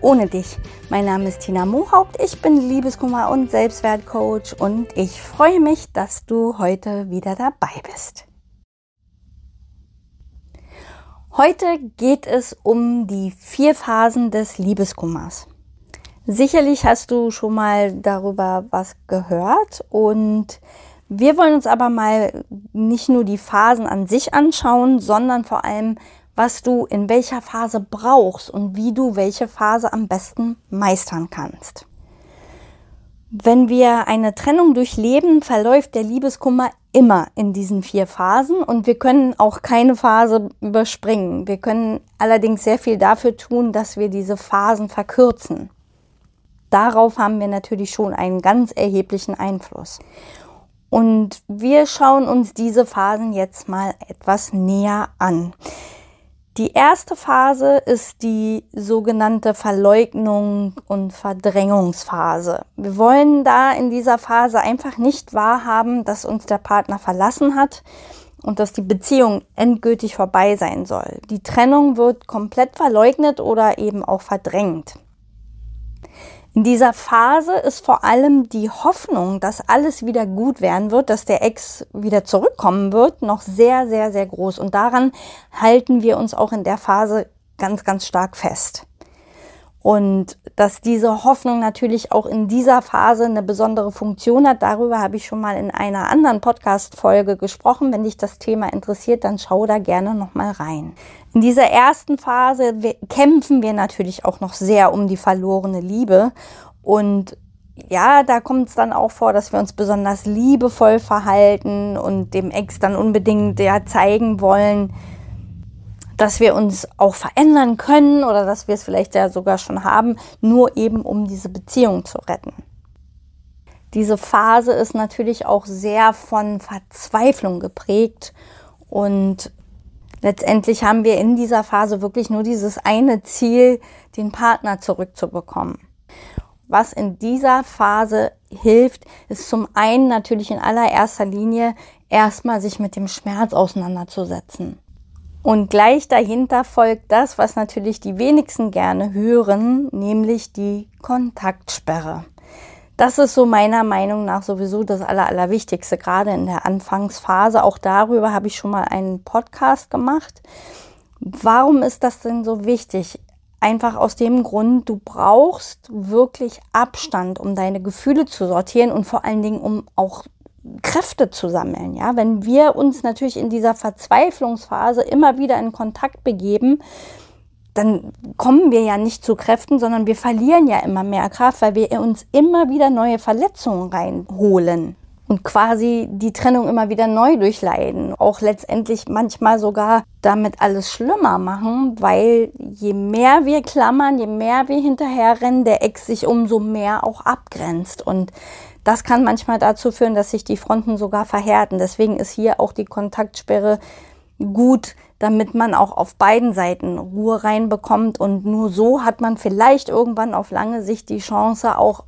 ohne dich. Mein Name ist Tina Mohaupt, ich bin Liebeskummer und Selbstwertcoach und ich freue mich, dass du heute wieder dabei bist. Heute geht es um die vier Phasen des Liebeskummers. Sicherlich hast du schon mal darüber was gehört und wir wollen uns aber mal nicht nur die Phasen an sich anschauen, sondern vor allem was du in welcher Phase brauchst und wie du welche Phase am besten meistern kannst. Wenn wir eine Trennung durchleben, verläuft der Liebeskummer immer in diesen vier Phasen und wir können auch keine Phase überspringen. Wir können allerdings sehr viel dafür tun, dass wir diese Phasen verkürzen. Darauf haben wir natürlich schon einen ganz erheblichen Einfluss. Und wir schauen uns diese Phasen jetzt mal etwas näher an. Die erste Phase ist die sogenannte Verleugnung und Verdrängungsphase. Wir wollen da in dieser Phase einfach nicht wahrhaben, dass uns der Partner verlassen hat und dass die Beziehung endgültig vorbei sein soll. Die Trennung wird komplett verleugnet oder eben auch verdrängt. In dieser Phase ist vor allem die Hoffnung, dass alles wieder gut werden wird, dass der Ex wieder zurückkommen wird, noch sehr, sehr, sehr groß. Und daran halten wir uns auch in der Phase ganz, ganz stark fest. Und dass diese Hoffnung natürlich auch in dieser Phase eine besondere Funktion hat, darüber habe ich schon mal in einer anderen Podcast-Folge gesprochen. Wenn dich das Thema interessiert, dann schau da gerne nochmal rein. In dieser ersten Phase kämpfen wir natürlich auch noch sehr um die verlorene Liebe. Und ja, da kommt es dann auch vor, dass wir uns besonders liebevoll verhalten und dem Ex dann unbedingt ja zeigen wollen, dass wir uns auch verändern können oder dass wir es vielleicht ja sogar schon haben, nur eben um diese Beziehung zu retten. Diese Phase ist natürlich auch sehr von Verzweiflung geprägt und letztendlich haben wir in dieser Phase wirklich nur dieses eine Ziel, den Partner zurückzubekommen. Was in dieser Phase hilft, ist zum einen natürlich in allererster Linie erstmal sich mit dem Schmerz auseinanderzusetzen. Und gleich dahinter folgt das, was natürlich die wenigsten gerne hören, nämlich die Kontaktsperre. Das ist so meiner Meinung nach sowieso das Aller, Allerwichtigste, gerade in der Anfangsphase. Auch darüber habe ich schon mal einen Podcast gemacht. Warum ist das denn so wichtig? Einfach aus dem Grund, du brauchst wirklich Abstand, um deine Gefühle zu sortieren und vor allen Dingen, um auch Kräfte zu sammeln. Ja, wenn wir uns natürlich in dieser Verzweiflungsphase immer wieder in Kontakt begeben, dann kommen wir ja nicht zu Kräften, sondern wir verlieren ja immer mehr Kraft, weil wir uns immer wieder neue Verletzungen reinholen und quasi die Trennung immer wieder neu durchleiden. Auch letztendlich manchmal sogar damit alles schlimmer machen, weil je mehr wir klammern, je mehr wir hinterherrennen, der Ex sich umso mehr auch abgrenzt. Und das kann manchmal dazu führen, dass sich die Fronten sogar verhärten. Deswegen ist hier auch die Kontaktsperre gut, damit man auch auf beiden Seiten Ruhe reinbekommt. Und nur so hat man vielleicht irgendwann auf lange Sicht die Chance auch,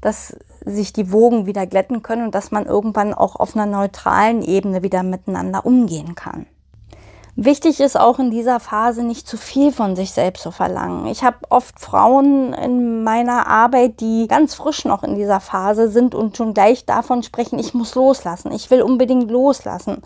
dass sich die Wogen wieder glätten können und dass man irgendwann auch auf einer neutralen Ebene wieder miteinander umgehen kann. Wichtig ist auch in dieser Phase nicht zu viel von sich selbst zu verlangen. Ich habe oft Frauen in meiner Arbeit, die ganz frisch noch in dieser Phase sind und schon gleich davon sprechen, ich muss loslassen, ich will unbedingt loslassen.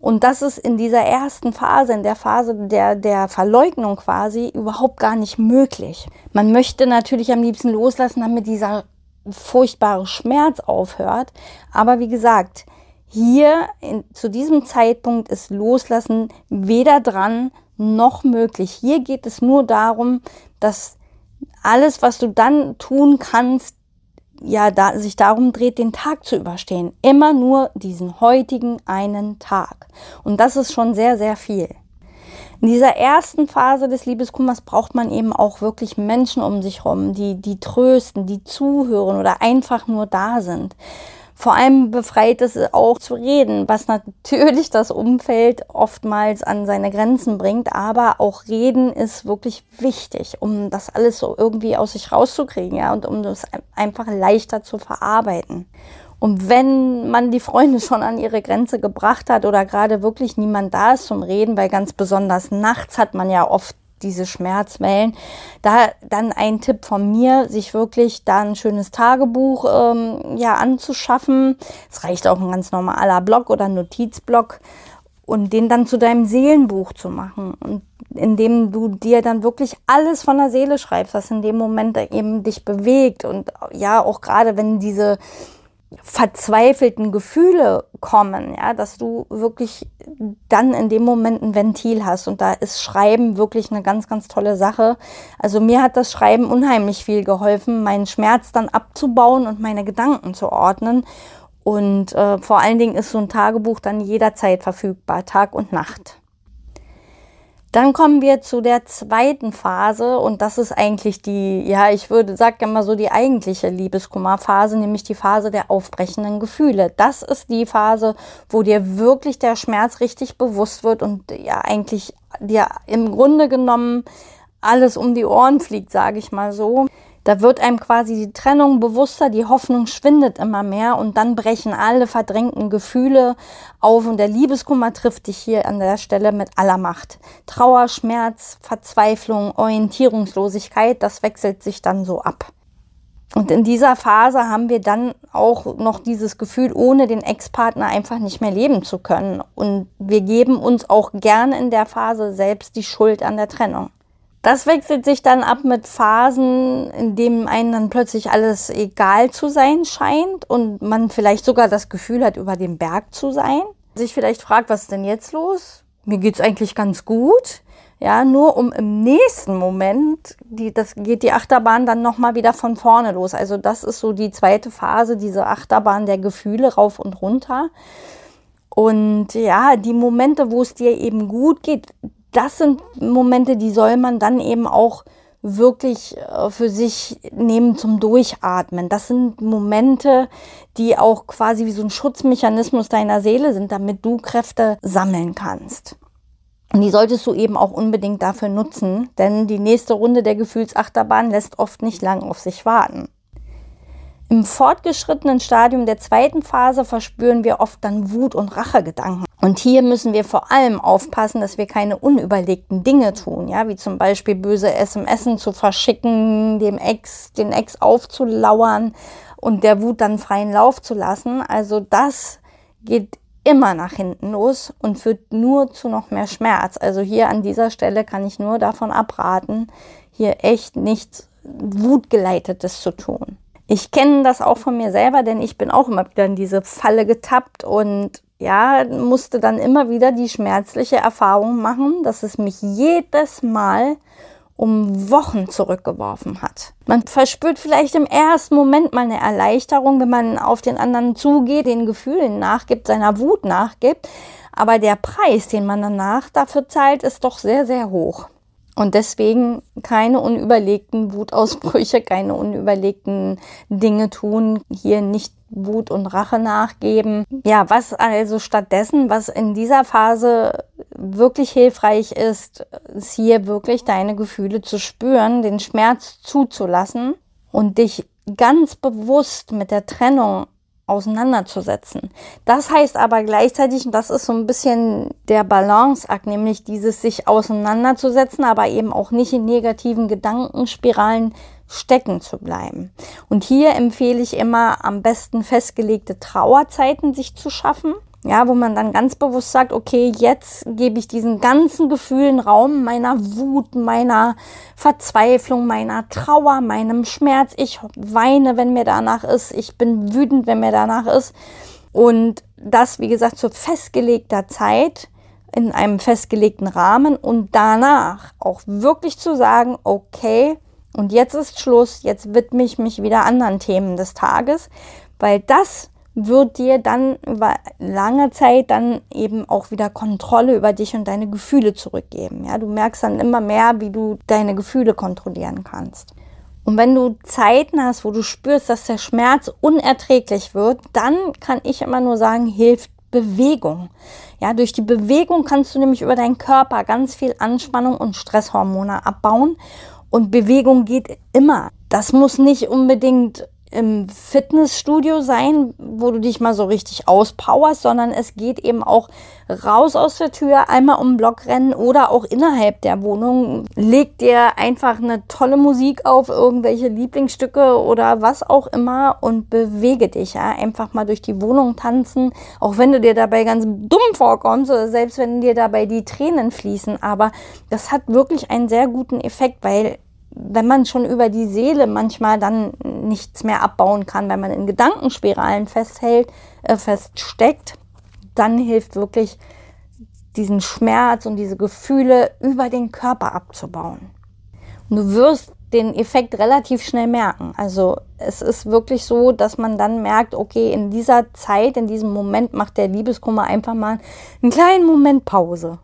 Und das ist in dieser ersten Phase, in der Phase der, der Verleugnung quasi, überhaupt gar nicht möglich. Man möchte natürlich am liebsten loslassen, damit dieser furchtbare Schmerz aufhört. Aber wie gesagt, hier in, zu diesem Zeitpunkt ist Loslassen weder dran noch möglich. Hier geht es nur darum, dass alles, was du dann tun kannst, ja, da, sich darum dreht, den Tag zu überstehen. Immer nur diesen heutigen einen Tag. Und das ist schon sehr, sehr viel. In dieser ersten Phase des Liebeskummers braucht man eben auch wirklich Menschen um sich herum, die, die trösten, die zuhören oder einfach nur da sind. Vor allem befreit es auch zu reden, was natürlich das Umfeld oftmals an seine Grenzen bringt. Aber auch reden ist wirklich wichtig, um das alles so irgendwie aus sich rauszukriegen, ja, und um das einfach leichter zu verarbeiten. Und wenn man die Freunde schon an ihre Grenze gebracht hat oder gerade wirklich niemand da ist zum Reden, weil ganz besonders nachts hat man ja oft diese Schmerzwellen. Da dann ein Tipp von mir, sich wirklich da ein schönes Tagebuch ähm, ja anzuschaffen. Es reicht auch ein ganz normaler Blog oder Notizblock und den dann zu deinem Seelenbuch zu machen und indem du dir dann wirklich alles von der Seele schreibst, was in dem Moment eben dich bewegt und ja auch gerade wenn diese verzweifelten Gefühle kommen, ja, dass du wirklich dann in dem Moment ein Ventil hast. Und da ist Schreiben wirklich eine ganz, ganz tolle Sache. Also mir hat das Schreiben unheimlich viel geholfen, meinen Schmerz dann abzubauen und meine Gedanken zu ordnen. Und äh, vor allen Dingen ist so ein Tagebuch dann jederzeit verfügbar, Tag und Nacht. Dann kommen wir zu der zweiten Phase und das ist eigentlich die, ja, ich würde sagen mal so die eigentliche Liebeskummerphase, nämlich die Phase der aufbrechenden Gefühle. Das ist die Phase, wo dir wirklich der Schmerz richtig bewusst wird und ja eigentlich dir im Grunde genommen alles um die Ohren fliegt, sage ich mal so. Da wird einem quasi die Trennung bewusster, die Hoffnung schwindet immer mehr und dann brechen alle verdrängten Gefühle auf und der Liebeskummer trifft dich hier an der Stelle mit aller Macht. Trauer, Schmerz, Verzweiflung, Orientierungslosigkeit, das wechselt sich dann so ab. Und in dieser Phase haben wir dann auch noch dieses Gefühl, ohne den Ex-Partner einfach nicht mehr leben zu können. Und wir geben uns auch gern in der Phase selbst die Schuld an der Trennung. Das wechselt sich dann ab mit Phasen, in denen einem dann plötzlich alles egal zu sein scheint und man vielleicht sogar das Gefühl hat, über den Berg zu sein. Sich vielleicht fragt, was ist denn jetzt los? Mir geht's eigentlich ganz gut. Ja, nur um im nächsten Moment, die, das geht die Achterbahn dann nochmal wieder von vorne los. Also das ist so die zweite Phase, diese Achterbahn der Gefühle rauf und runter. Und ja, die Momente, wo es dir eben gut geht, das sind Momente, die soll man dann eben auch wirklich äh, für sich nehmen zum Durchatmen. Das sind Momente, die auch quasi wie so ein Schutzmechanismus deiner Seele sind, damit du Kräfte sammeln kannst. Und die solltest du eben auch unbedingt dafür nutzen, denn die nächste Runde der Gefühlsachterbahn lässt oft nicht lang auf sich warten. Im fortgeschrittenen Stadium der zweiten Phase verspüren wir oft dann Wut und Rachegedanken. Und hier müssen wir vor allem aufpassen, dass wir keine unüberlegten Dinge tun, ja, wie zum Beispiel böse SMS zu verschicken, dem Ex, den Ex aufzulauern und der Wut dann freien Lauf zu lassen. Also das geht immer nach hinten los und führt nur zu noch mehr Schmerz. Also hier an dieser Stelle kann ich nur davon abraten, hier echt nichts Wutgeleitetes zu tun. Ich kenne das auch von mir selber, denn ich bin auch immer wieder in diese Falle getappt und ja, musste dann immer wieder die schmerzliche Erfahrung machen, dass es mich jedes Mal um Wochen zurückgeworfen hat. Man verspürt vielleicht im ersten Moment mal eine Erleichterung, wenn man auf den anderen zugeht, den Gefühlen nachgibt, seiner Wut nachgibt. Aber der Preis, den man danach dafür zahlt, ist doch sehr, sehr hoch. Und deswegen keine unüberlegten Wutausbrüche, keine unüberlegten Dinge tun, hier nicht Wut und Rache nachgeben. Ja, was also stattdessen, was in dieser Phase wirklich hilfreich ist, ist hier wirklich deine Gefühle zu spüren, den Schmerz zuzulassen und dich ganz bewusst mit der Trennung auseinanderzusetzen. Das heißt aber gleichzeitig, und das ist so ein bisschen der Balanceakt, nämlich dieses sich auseinanderzusetzen, aber eben auch nicht in negativen Gedankenspiralen stecken zu bleiben. Und hier empfehle ich immer am besten festgelegte Trauerzeiten sich zu schaffen. Ja, wo man dann ganz bewusst sagt, okay, jetzt gebe ich diesen ganzen Gefühlen Raum, meiner Wut, meiner Verzweiflung, meiner Trauer, meinem Schmerz. Ich weine, wenn mir danach ist. Ich bin wütend, wenn mir danach ist. Und das, wie gesagt, zu festgelegter Zeit in einem festgelegten Rahmen und danach auch wirklich zu sagen, okay, und jetzt ist Schluss, jetzt widme ich mich wieder anderen Themen des Tages, weil das wird dir dann über lange Zeit dann eben auch wieder Kontrolle über dich und deine Gefühle zurückgeben. Ja, du merkst dann immer mehr, wie du deine Gefühle kontrollieren kannst. Und wenn du Zeiten hast, wo du spürst, dass der Schmerz unerträglich wird, dann kann ich immer nur sagen, hilft Bewegung. Ja, durch die Bewegung kannst du nämlich über deinen Körper ganz viel Anspannung und Stresshormone abbauen. Und Bewegung geht immer. Das muss nicht unbedingt im Fitnessstudio sein, wo du dich mal so richtig auspowerst, sondern es geht eben auch raus aus der Tür, einmal um den Block rennen oder auch innerhalb der Wohnung. Leg dir einfach eine tolle Musik auf, irgendwelche Lieblingsstücke oder was auch immer und bewege dich. Ja? Einfach mal durch die Wohnung tanzen, auch wenn du dir dabei ganz dumm vorkommst oder selbst wenn dir dabei die Tränen fließen. Aber das hat wirklich einen sehr guten Effekt, weil wenn man schon über die Seele manchmal dann nichts mehr abbauen kann, wenn man in Gedankenspiralen festhält, äh, feststeckt, dann hilft wirklich diesen Schmerz und diese Gefühle über den Körper abzubauen. Und du wirst den Effekt relativ schnell merken. Also es ist wirklich so, dass man dann merkt, okay, in dieser Zeit, in diesem Moment macht der Liebeskummer einfach mal einen kleinen Moment Pause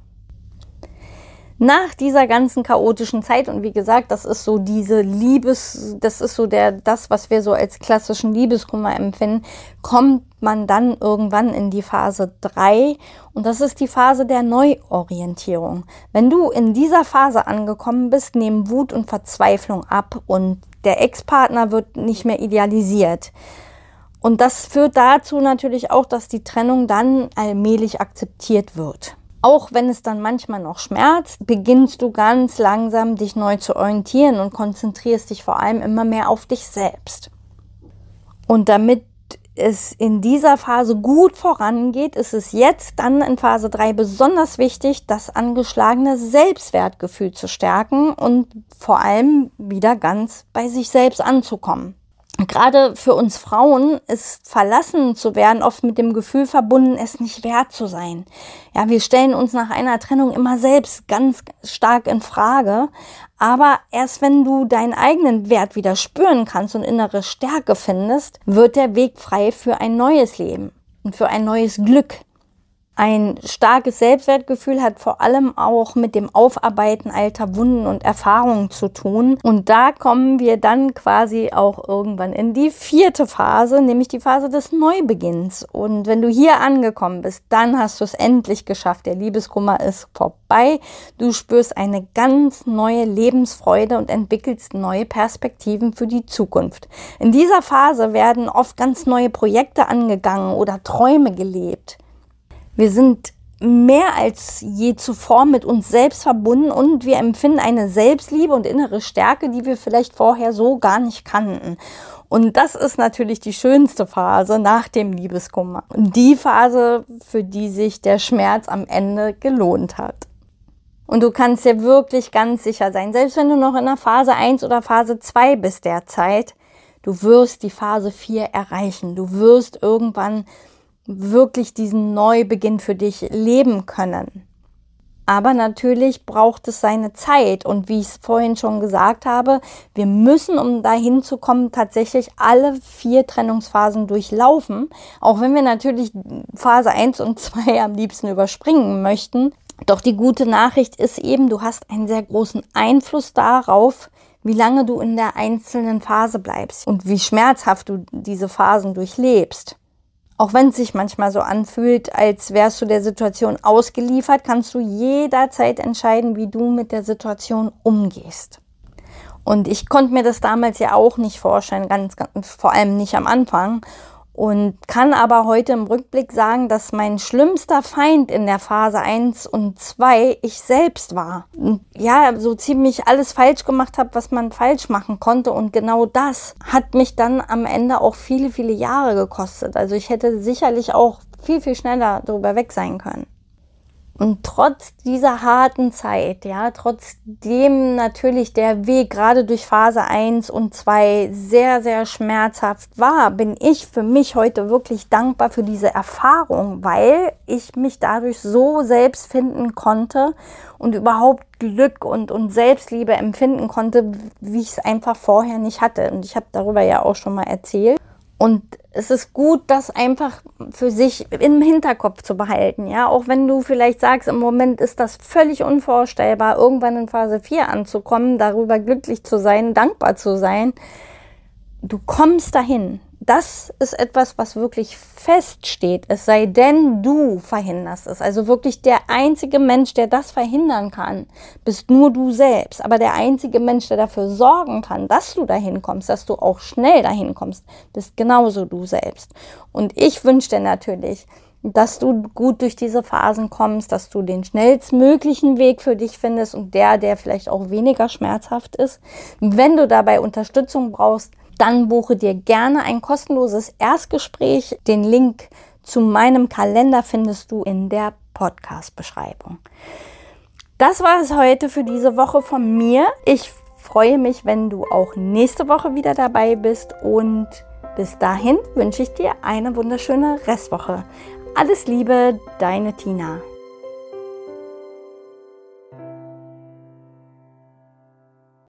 nach dieser ganzen chaotischen Zeit und wie gesagt, das ist so diese Liebes, das ist so der das, was wir so als klassischen Liebeskummer empfinden, kommt man dann irgendwann in die Phase 3 und das ist die Phase der Neuorientierung. Wenn du in dieser Phase angekommen bist, nehmen Wut und Verzweiflung ab und der Ex-Partner wird nicht mehr idealisiert. Und das führt dazu natürlich auch, dass die Trennung dann allmählich akzeptiert wird. Auch wenn es dann manchmal noch schmerzt, beginnst du ganz langsam dich neu zu orientieren und konzentrierst dich vor allem immer mehr auf dich selbst. Und damit es in dieser Phase gut vorangeht, ist es jetzt dann in Phase 3 besonders wichtig, das angeschlagene Selbstwertgefühl zu stärken und vor allem wieder ganz bei sich selbst anzukommen gerade für uns Frauen ist verlassen zu werden oft mit dem Gefühl verbunden, es nicht wert zu sein. Ja, wir stellen uns nach einer Trennung immer selbst ganz stark in Frage. Aber erst wenn du deinen eigenen Wert wieder spüren kannst und innere Stärke findest, wird der Weg frei für ein neues Leben und für ein neues Glück. Ein starkes Selbstwertgefühl hat vor allem auch mit dem Aufarbeiten alter Wunden und Erfahrungen zu tun. Und da kommen wir dann quasi auch irgendwann in die vierte Phase, nämlich die Phase des Neubeginns. Und wenn du hier angekommen bist, dann hast du es endlich geschafft. Der Liebeskummer ist vorbei. Du spürst eine ganz neue Lebensfreude und entwickelst neue Perspektiven für die Zukunft. In dieser Phase werden oft ganz neue Projekte angegangen oder Träume gelebt. Wir sind mehr als je zuvor mit uns selbst verbunden und wir empfinden eine Selbstliebe und innere Stärke, die wir vielleicht vorher so gar nicht kannten. Und das ist natürlich die schönste Phase nach dem Liebeskummer. Die Phase, für die sich der Schmerz am Ende gelohnt hat. Und du kannst dir wirklich ganz sicher sein, selbst wenn du noch in der Phase 1 oder Phase 2 bist derzeit, du wirst die Phase 4 erreichen. Du wirst irgendwann wirklich diesen Neubeginn für dich leben können. Aber natürlich braucht es seine Zeit. Und wie ich es vorhin schon gesagt habe, wir müssen, um dahin zu kommen, tatsächlich alle vier Trennungsphasen durchlaufen. Auch wenn wir natürlich Phase 1 und 2 am liebsten überspringen möchten. Doch die gute Nachricht ist eben, du hast einen sehr großen Einfluss darauf, wie lange du in der einzelnen Phase bleibst und wie schmerzhaft du diese Phasen durchlebst. Auch wenn es sich manchmal so anfühlt, als wärst du der Situation ausgeliefert, kannst du jederzeit entscheiden, wie du mit der Situation umgehst. Und ich konnte mir das damals ja auch nicht vorstellen, ganz, ganz vor allem nicht am Anfang und kann aber heute im Rückblick sagen, dass mein schlimmster Feind in der Phase 1 und 2 ich selbst war. Ja, so ziemlich alles falsch gemacht habe, was man falsch machen konnte und genau das hat mich dann am Ende auch viele, viele Jahre gekostet. Also ich hätte sicherlich auch viel, viel schneller darüber weg sein können. Und trotz dieser harten Zeit, ja, trotzdem natürlich der Weg gerade durch Phase 1 und 2 sehr, sehr schmerzhaft war, bin ich für mich heute wirklich dankbar für diese Erfahrung, weil ich mich dadurch so selbst finden konnte und überhaupt Glück und, und Selbstliebe empfinden konnte, wie ich es einfach vorher nicht hatte. Und ich habe darüber ja auch schon mal erzählt. Und es ist gut, das einfach für sich im Hinterkopf zu behalten. Ja, auch wenn du vielleicht sagst, im Moment ist das völlig unvorstellbar, irgendwann in Phase 4 anzukommen, darüber glücklich zu sein, dankbar zu sein. Du kommst dahin das ist etwas, was wirklich feststeht. Es sei denn, du verhinderst es. Also wirklich der einzige Mensch, der das verhindern kann, bist nur du selbst. Aber der einzige Mensch, der dafür sorgen kann, dass du dahin kommst, dass du auch schnell dahin kommst, bist genauso du selbst. Und ich wünsche dir natürlich, dass du gut durch diese Phasen kommst, dass du den schnellstmöglichen Weg für dich findest und der, der vielleicht auch weniger schmerzhaft ist. Wenn du dabei Unterstützung brauchst, dann buche dir gerne ein kostenloses Erstgespräch. Den Link zu meinem Kalender findest du in der Podcast-Beschreibung. Das war es heute für diese Woche von mir. Ich freue mich, wenn du auch nächste Woche wieder dabei bist und bis dahin wünsche ich dir eine wunderschöne Restwoche. Alles Liebe, deine Tina.